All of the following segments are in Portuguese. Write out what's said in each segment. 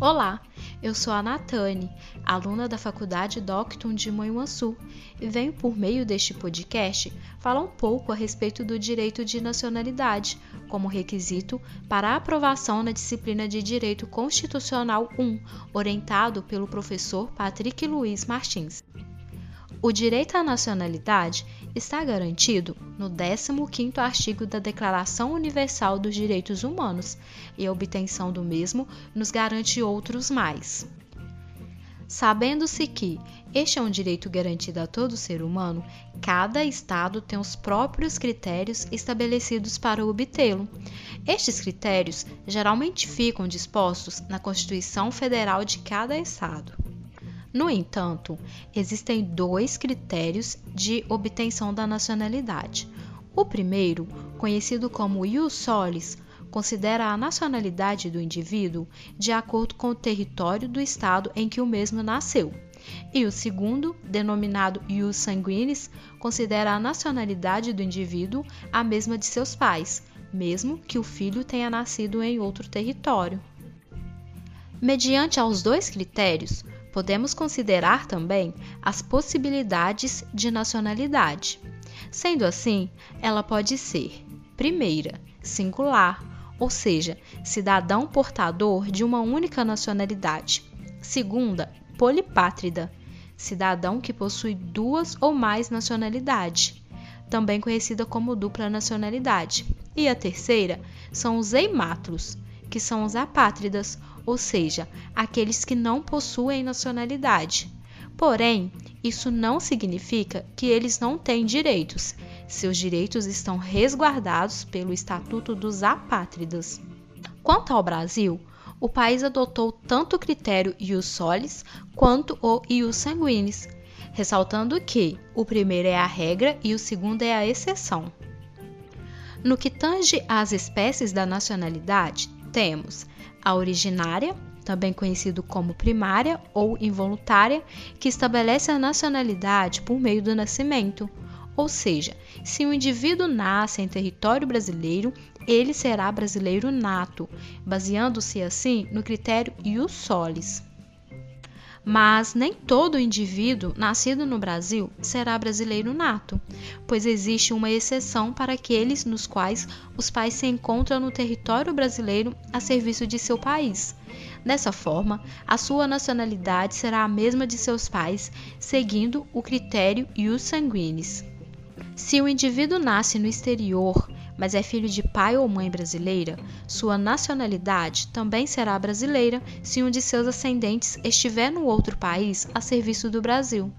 Olá, eu sou a Natane, aluna da Faculdade Docton de Manhuaçu, e venho por meio deste podcast falar um pouco a respeito do direito de nacionalidade como requisito para a aprovação na disciplina de Direito Constitucional 1, orientado pelo professor Patrick Luiz Martins. O direito à nacionalidade está garantido no 15º artigo da Declaração Universal dos Direitos Humanos, e a obtenção do mesmo nos garante outros mais. Sabendo-se que este é um direito garantido a todo ser humano, cada estado tem os próprios critérios estabelecidos para obtê-lo. Estes critérios geralmente ficam dispostos na Constituição Federal de cada estado. No entanto, existem dois critérios de obtenção da nacionalidade. O primeiro, conhecido como ius solis, considera a nacionalidade do indivíduo de acordo com o território do estado em que o mesmo nasceu. E o segundo, denominado ius sanguinis, considera a nacionalidade do indivíduo a mesma de seus pais, mesmo que o filho tenha nascido em outro território. Mediante aos dois critérios, podemos considerar também as possibilidades de nacionalidade. Sendo assim, ela pode ser, primeira, singular, ou seja, cidadão portador de uma única nacionalidade. Segunda, polipátrida, cidadão que possui duas ou mais nacionalidades, também conhecida como dupla nacionalidade. E a terceira são os eimátulos, que são os apátridas, ou seja, aqueles que não possuem nacionalidade. Porém, isso não significa que eles não têm direitos. Seus direitos estão resguardados pelo Estatuto dos Apátridas. Quanto ao Brasil, o país adotou tanto o critério ius solis quanto o ius sanguinis, ressaltando que o primeiro é a regra e o segundo é a exceção. No que tange às espécies da nacionalidade, temos a originária, também conhecido como primária ou involuntária, que estabelece a nacionalidade por meio do nascimento. Ou seja, se um indivíduo nasce em território brasileiro, ele será brasileiro nato, baseando-se assim no critério ius solis. Mas nem todo indivíduo nascido no Brasil será brasileiro nato, pois existe uma exceção para aqueles nos quais os pais se encontram no território brasileiro a serviço de seu país. Dessa forma, a sua nacionalidade será a mesma de seus pais, seguindo o critério ius sanguinis. Se o indivíduo nasce no exterior, mas é filho de pai ou mãe brasileira, sua nacionalidade também será brasileira se um de seus ascendentes estiver no outro país a serviço do Brasil.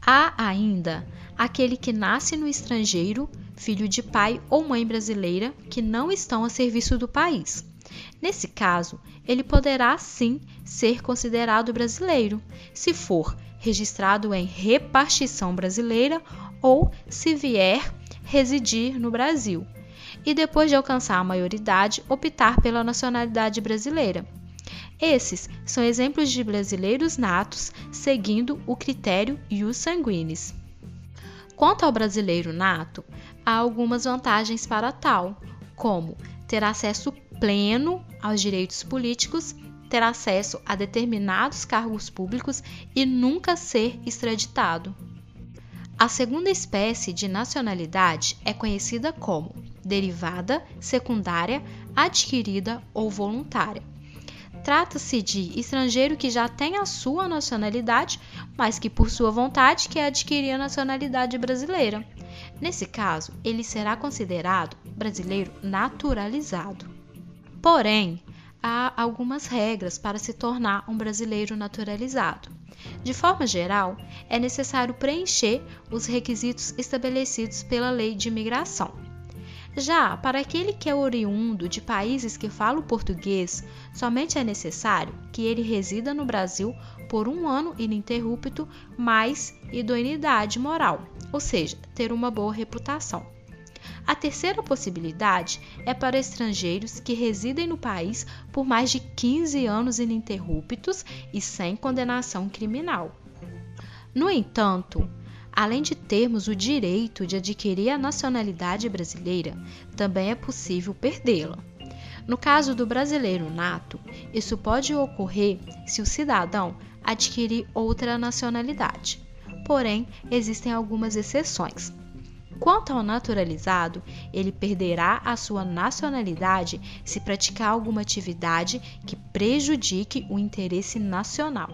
Há ainda aquele que nasce no estrangeiro, filho de pai ou mãe brasileira, que não estão a serviço do país. Nesse caso, ele poderá sim ser considerado brasileiro, se for registrado em repartição brasileira ou se vier residir no Brasil e depois de alcançar a maioridade, optar pela nacionalidade brasileira. Esses são exemplos de brasileiros natos seguindo o critério ius sanguinis. Quanto ao brasileiro nato, há algumas vantagens para tal, como ter acesso pleno aos direitos políticos, ter acesso a determinados cargos públicos e nunca ser extraditado. A segunda espécie de nacionalidade é conhecida como derivada, secundária, adquirida ou voluntária. Trata-se de estrangeiro que já tem a sua nacionalidade, mas que por sua vontade quer adquirir a nacionalidade brasileira. Nesse caso, ele será considerado brasileiro naturalizado. Porém, há algumas regras para se tornar um brasileiro naturalizado. De forma geral, é necessário preencher os requisitos estabelecidos pela Lei de Imigração. Já para aquele que é oriundo de países que falam português, somente é necessário que ele resida no Brasil por um ano ininterrupto mais idoneidade moral, ou seja, ter uma boa reputação. A terceira possibilidade é para estrangeiros que residem no país por mais de 15 anos ininterruptos e sem condenação criminal. No entanto, além de termos o direito de adquirir a nacionalidade brasileira, também é possível perdê-la. No caso do brasileiro nato, isso pode ocorrer se o cidadão adquirir outra nacionalidade. Porém, existem algumas exceções. Quanto ao naturalizado, ele perderá a sua nacionalidade se praticar alguma atividade que prejudique o interesse nacional.